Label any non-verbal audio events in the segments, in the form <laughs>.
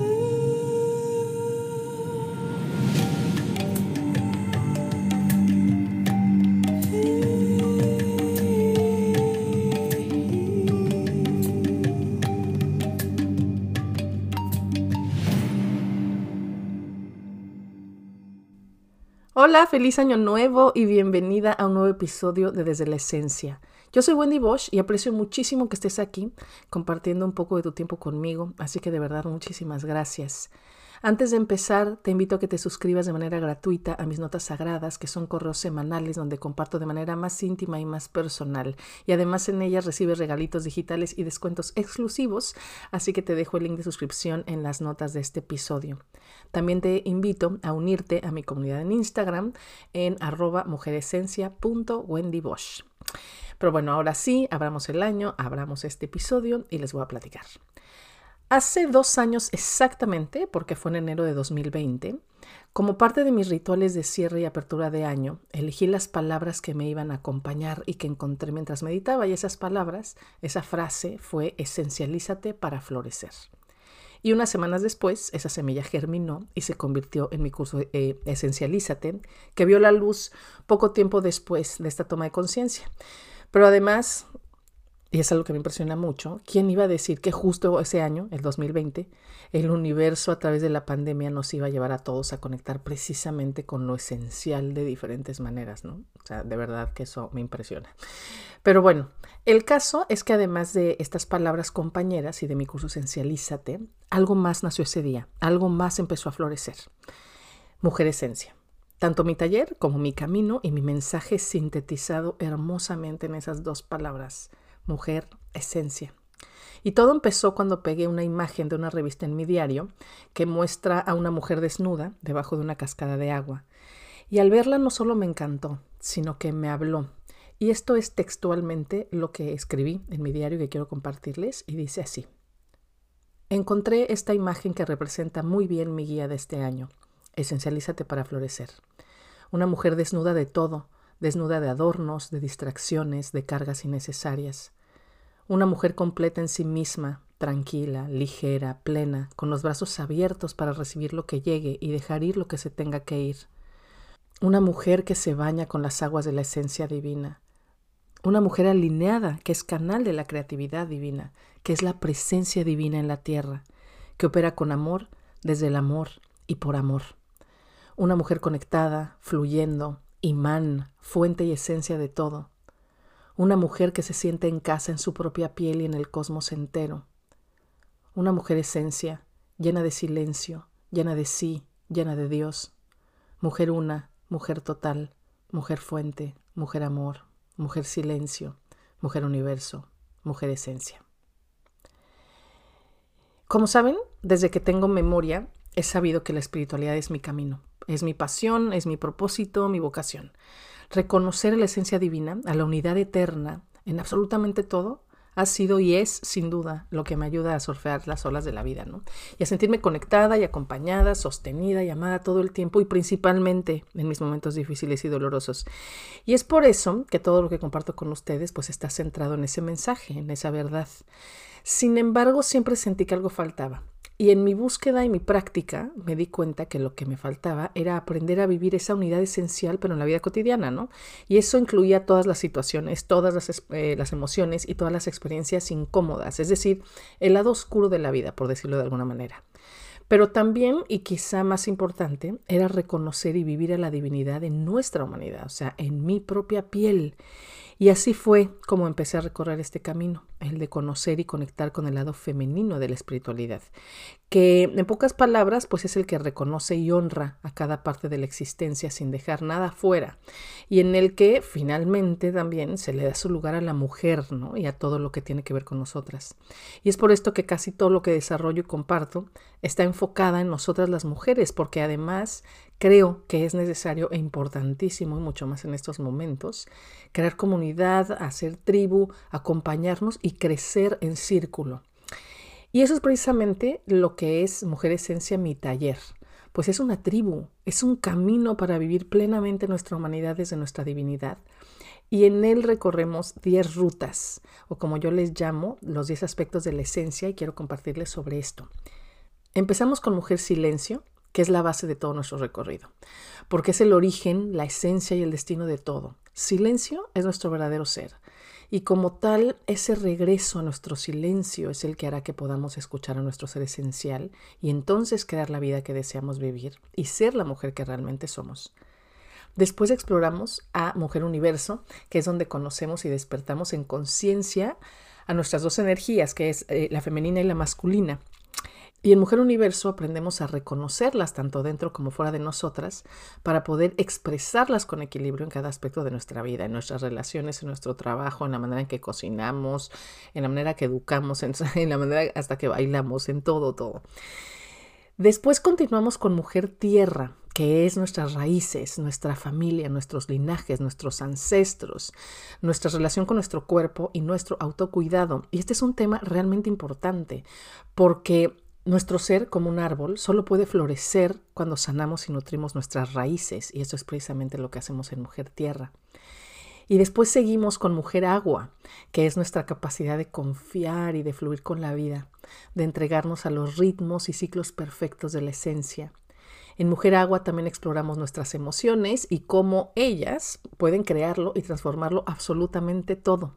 Ooh. Hola, feliz año nuevo y bienvenida a un nuevo episodio de Desde la Esencia. Yo soy Wendy Bosch y aprecio muchísimo que estés aquí compartiendo un poco de tu tiempo conmigo, así que de verdad muchísimas gracias. Antes de empezar, te invito a que te suscribas de manera gratuita a mis notas sagradas, que son correos semanales donde comparto de manera más íntima y más personal. Y además en ellas recibes regalitos digitales y descuentos exclusivos, así que te dejo el link de suscripción en las notas de este episodio. También te invito a unirte a mi comunidad en Instagram en arroba mujeresencia.wendybosch. Pero bueno, ahora sí, abramos el año, abramos este episodio y les voy a platicar. Hace dos años exactamente, porque fue en enero de 2020, como parte de mis rituales de cierre y apertura de año, elegí las palabras que me iban a acompañar y que encontré mientras meditaba, y esas palabras, esa frase fue esencialízate para florecer. Y unas semanas después, esa semilla germinó y se convirtió en mi curso eh, Esencialízate, que vio la luz poco tiempo después de esta toma de conciencia. Pero además, y es algo que me impresiona mucho, ¿quién iba a decir que justo ese año, el 2020, el universo a través de la pandemia nos iba a llevar a todos a conectar precisamente con lo esencial de diferentes maneras, ¿no? O sea, de verdad que eso me impresiona. Pero bueno, el caso es que además de estas palabras compañeras y de mi curso Esencialízate, algo más nació ese día, algo más empezó a florecer. Mujer Esencia. Tanto mi taller como mi camino y mi mensaje sintetizado hermosamente en esas dos palabras mujer, esencia. Y todo empezó cuando pegué una imagen de una revista en mi diario que muestra a una mujer desnuda debajo de una cascada de agua. Y al verla no solo me encantó, sino que me habló. Y esto es textualmente lo que escribí en mi diario que quiero compartirles y dice así. Encontré esta imagen que representa muy bien mi guía de este año. Esencialízate para florecer. Una mujer desnuda de todo, desnuda de adornos, de distracciones, de cargas innecesarias. Una mujer completa en sí misma, tranquila, ligera, plena, con los brazos abiertos para recibir lo que llegue y dejar ir lo que se tenga que ir. Una mujer que se baña con las aguas de la esencia divina. Una mujer alineada, que es canal de la creatividad divina, que es la presencia divina en la tierra, que opera con amor, desde el amor y por amor. Una mujer conectada, fluyendo, imán, fuente y esencia de todo. Una mujer que se siente en casa en su propia piel y en el cosmos entero. Una mujer esencia, llena de silencio, llena de sí, llena de Dios. Mujer una, mujer total, mujer fuente, mujer amor, mujer silencio, mujer universo, mujer esencia. Como saben, desde que tengo memoria, he sabido que la espiritualidad es mi camino. Es mi pasión, es mi propósito, mi vocación. Reconocer la esencia divina, a la unidad eterna, en absolutamente todo, ha sido y es sin duda lo que me ayuda a surfear las olas de la vida, ¿no? Y a sentirme conectada y acompañada, sostenida y amada todo el tiempo y principalmente en mis momentos difíciles y dolorosos. Y es por eso que todo lo que comparto con ustedes pues está centrado en ese mensaje, en esa verdad. Sin embargo, siempre sentí que algo faltaba. Y en mi búsqueda y mi práctica me di cuenta que lo que me faltaba era aprender a vivir esa unidad esencial, pero en la vida cotidiana, ¿no? Y eso incluía todas las situaciones, todas las, eh, las emociones y todas las experiencias incómodas, es decir, el lado oscuro de la vida, por decirlo de alguna manera. Pero también, y quizá más importante, era reconocer y vivir a la divinidad en nuestra humanidad, o sea, en mi propia piel. Y así fue como empecé a recorrer este camino, el de conocer y conectar con el lado femenino de la espiritualidad, que en pocas palabras pues es el que reconoce y honra a cada parte de la existencia sin dejar nada fuera y en el que finalmente también se le da su lugar a la mujer ¿no? y a todo lo que tiene que ver con nosotras. Y es por esto que casi todo lo que desarrollo y comparto está enfocada en nosotras las mujeres, porque además creo que es necesario e importantísimo, y mucho más en estos momentos, crear comunidad, hacer tribu, acompañarnos y crecer en círculo. Y eso es precisamente lo que es Mujer Esencia, mi taller. Pues es una tribu, es un camino para vivir plenamente nuestra humanidad desde nuestra divinidad. Y en él recorremos 10 rutas, o como yo les llamo, los 10 aspectos de la esencia, y quiero compartirles sobre esto. Empezamos con Mujer Silencio, que es la base de todo nuestro recorrido, porque es el origen, la esencia y el destino de todo. Silencio es nuestro verdadero ser. Y como tal, ese regreso a nuestro silencio es el que hará que podamos escuchar a nuestro ser esencial y entonces crear la vida que deseamos vivir y ser la mujer que realmente somos. Después exploramos a Mujer Universo, que es donde conocemos y despertamos en conciencia a nuestras dos energías, que es eh, la femenina y la masculina, y en Mujer Universo aprendemos a reconocerlas tanto dentro como fuera de nosotras para poder expresarlas con equilibrio en cada aspecto de nuestra vida, en nuestras relaciones, en nuestro trabajo, en la manera en que cocinamos, en la manera que educamos, en, <laughs> la manera hasta que bailamos, en todo, todo. Después continuamos con Mujer Tierra, que es nuestras raíces, nuestra familia, nuestros linajes, nuestros ancestros, nuestra relación con nuestro cuerpo y nuestro autocuidado. Y este es un tema realmente importante porque nuestro ser como un árbol solo puede florecer cuando sanamos y nutrimos nuestras raíces, y eso es precisamente lo que hacemos en Mujer Tierra. Y después seguimos con Mujer Agua, que es nuestra capacidad de confiar y de fluir con la vida, de entregarnos a los ritmos y ciclos perfectos de la esencia. En Mujer Agua también exploramos nuestras emociones y cómo ellas pueden crearlo y transformarlo absolutamente todo.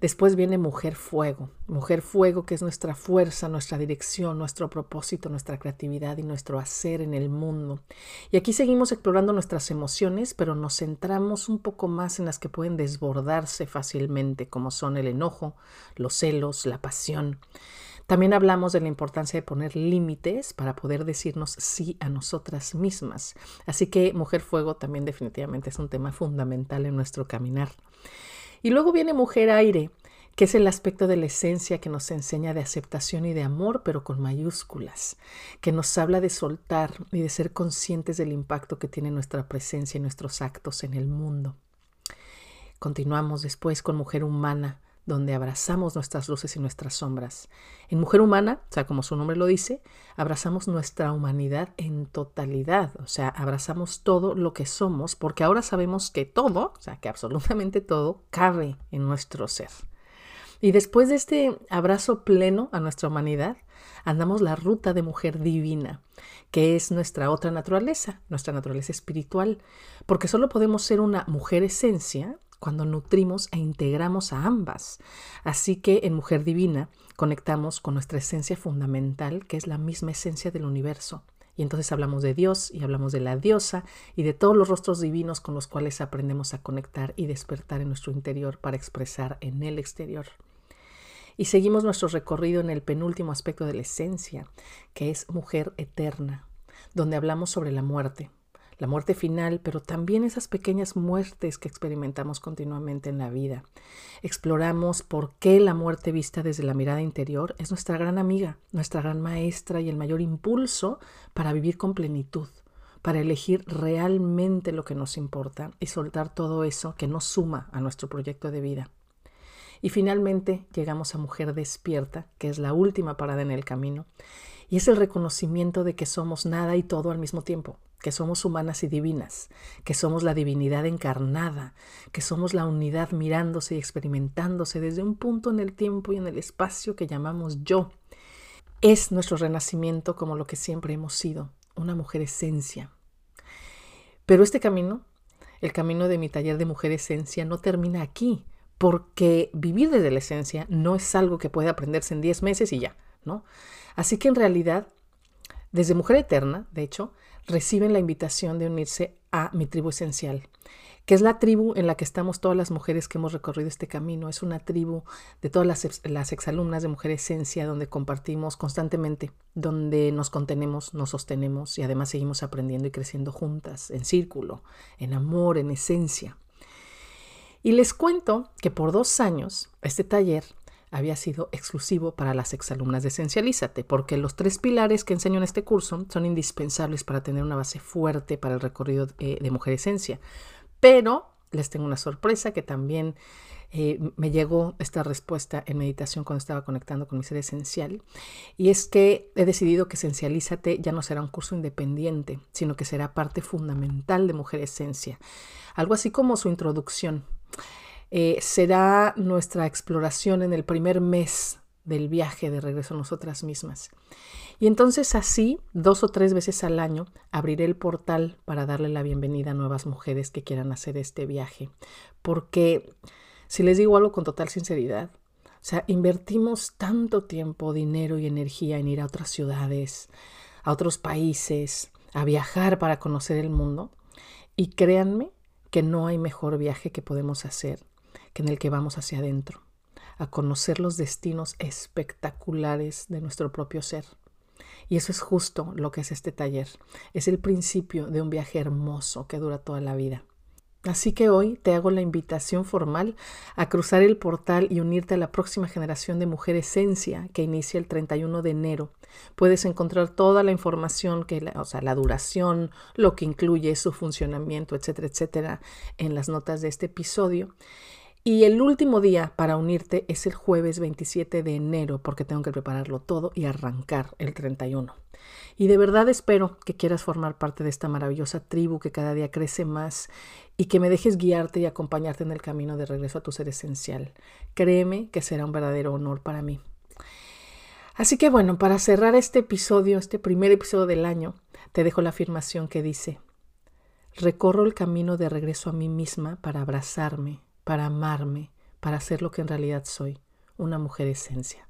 Después viene Mujer Fuego, Mujer Fuego que es nuestra fuerza, nuestra dirección, nuestro propósito, nuestra creatividad y nuestro hacer en el mundo. Y aquí seguimos explorando nuestras emociones, pero nos centramos un poco más en las que pueden desbordarse fácilmente, como son el enojo, los celos, la pasión. También hablamos de la importancia de poner límites para poder decirnos sí a nosotras mismas. Así que Mujer Fuego también definitivamente es un tema fundamental en nuestro caminar. Y luego viene Mujer Aire, que es el aspecto de la esencia que nos enseña de aceptación y de amor, pero con mayúsculas, que nos habla de soltar y de ser conscientes del impacto que tiene nuestra presencia y nuestros actos en el mundo. Continuamos después con Mujer Humana, donde abrazamos nuestras luces y nuestras sombras. En Mujer Humana, o sea, como su nombre lo dice, abrazamos nuestra humanidad en totalidad, o sea, abrazamos todo lo que somos, porque ahora sabemos que todo, o sea, que absolutamente todo, cabe en nuestro ser. Y después de este abrazo pleno a nuestra humanidad, andamos la ruta de mujer divina, que es nuestra otra naturaleza, nuestra naturaleza espiritual, porque solo podemos ser una mujer esencia cuando nutrimos e integramos a ambas. Así que en Mujer Divina conectamos con nuestra esencia fundamental, que es la misma esencia del universo. Y entonces hablamos de Dios y hablamos de la diosa y de todos los rostros divinos con los cuales aprendemos a conectar y despertar en nuestro interior para expresar en el exterior. Y seguimos nuestro recorrido en el penúltimo aspecto de la esencia, que es mujer eterna, donde hablamos sobre la muerte, la muerte final, pero también esas pequeñas muertes que experimentamos continuamente en la vida. Exploramos por qué la muerte vista desde la mirada interior es nuestra gran amiga, nuestra gran maestra y el mayor impulso para vivir con plenitud, para elegir realmente lo que nos importa y soltar todo eso que no suma a nuestro proyecto de vida. Y finalmente llegamos a Mujer Despierta, que es la última parada en el camino, y es el reconocimiento de que somos nada y todo al mismo tiempo, que somos humanas y divinas, que somos la divinidad encarnada, que somos la unidad mirándose y experimentándose desde un punto en el tiempo y en el espacio que llamamos yo. Es nuestro renacimiento como lo que siempre hemos sido, una mujer esencia. Pero este camino, el camino de mi taller de mujer esencia, no termina aquí, porque vivir desde la esencia no es algo que puede aprenderse en 10 meses y ya, ¿no? Así que en realidad, desde Mujer Eterna, de hecho, reciben la invitación de unirse a mi tribu esencial, que es la tribu en la que estamos todas las mujeres que hemos recorrido este camino. Es una tribu de todas las, las exalumnas de Mujer Esencia, donde compartimos constantemente, donde nos contenemos, nos sostenemos y además seguimos aprendiendo y creciendo juntas, en círculo, en amor, en esencia. Y les cuento que por dos años este taller había sido exclusivo para las exalumnas de Esencialízate, porque los tres pilares que enseño en este curso son indispensables para tener una base fuerte para el recorrido eh, de Mujer Esencia. Pero les tengo una sorpresa que también eh, me llegó esta respuesta en meditación cuando estaba conectando con mi ser esencial, y es que he decidido que Esencialízate ya no será un curso independiente, sino que será parte fundamental de Mujer Esencia, algo así como su introducción. Eh, será nuestra exploración en el primer mes del viaje de regreso a nosotras mismas. Y entonces así, dos o tres veces al año, abriré el portal para darle la bienvenida a nuevas mujeres que quieran hacer este viaje. Porque, si les digo algo con total sinceridad, o sea, invertimos tanto tiempo, dinero y energía en ir a otras ciudades, a otros países, a viajar para conocer el mundo. Y créanme que no hay mejor viaje que podemos hacer que en el que vamos hacia adentro, a conocer los destinos espectaculares de nuestro propio ser. Y eso es justo lo que es este taller. Es el principio de un viaje hermoso que dura toda la vida. Así que hoy te hago la invitación formal a cruzar el portal y unirte a la próxima generación de Mujer Esencia que inicia el 31 de enero. Puedes encontrar toda la información, que o sea, la duración, lo que incluye su funcionamiento, etcétera, etcétera, en las notas de este episodio. Y el último día para unirte es el jueves 27 de enero, porque tengo que prepararlo todo y arrancar el 31. Y de verdad espero que quieras formar parte de esta maravillosa tribu que cada día crece más y que me dejes guiarte y acompañarte en el camino de regreso a tu ser esencial. Créeme que será un verdadero honor para mí. Así que bueno, para cerrar este episodio, este primer episodio del año, te dejo la afirmación que dice, recorro el camino de regreso a mí misma para abrazarme, para amarme, para ser lo que en realidad soy, una mujer esencia.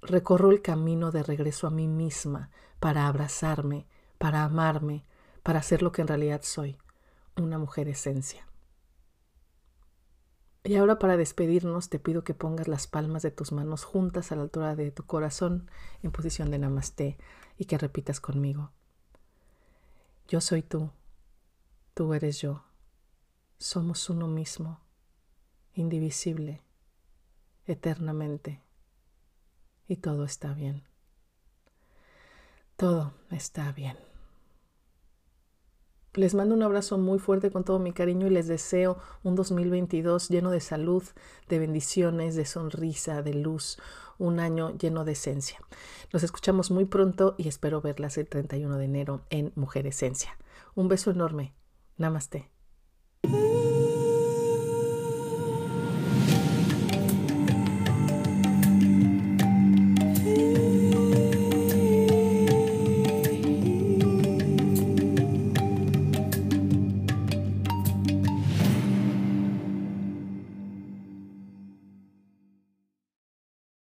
Recorro el camino de regreso a mí misma para abrazarme, para amarme, para ser lo que en realidad soy, una mujer esencia. Y ahora para despedirnos te pido que pongas las palmas de tus manos juntas a la altura de tu corazón en posición de namaste y que repitas conmigo. Yo soy tú, tú eres yo. Somos uno mismo, indivisible, eternamente. Y todo está bien. Todo está bien. Les mando un abrazo muy fuerte con todo mi cariño y les deseo un 2022 lleno de salud, de bendiciones, de sonrisa, de luz, un año lleno de esencia. Nos escuchamos muy pronto y espero verlas el 31 de enero en Mujer Esencia. Un beso enorme. Namaste.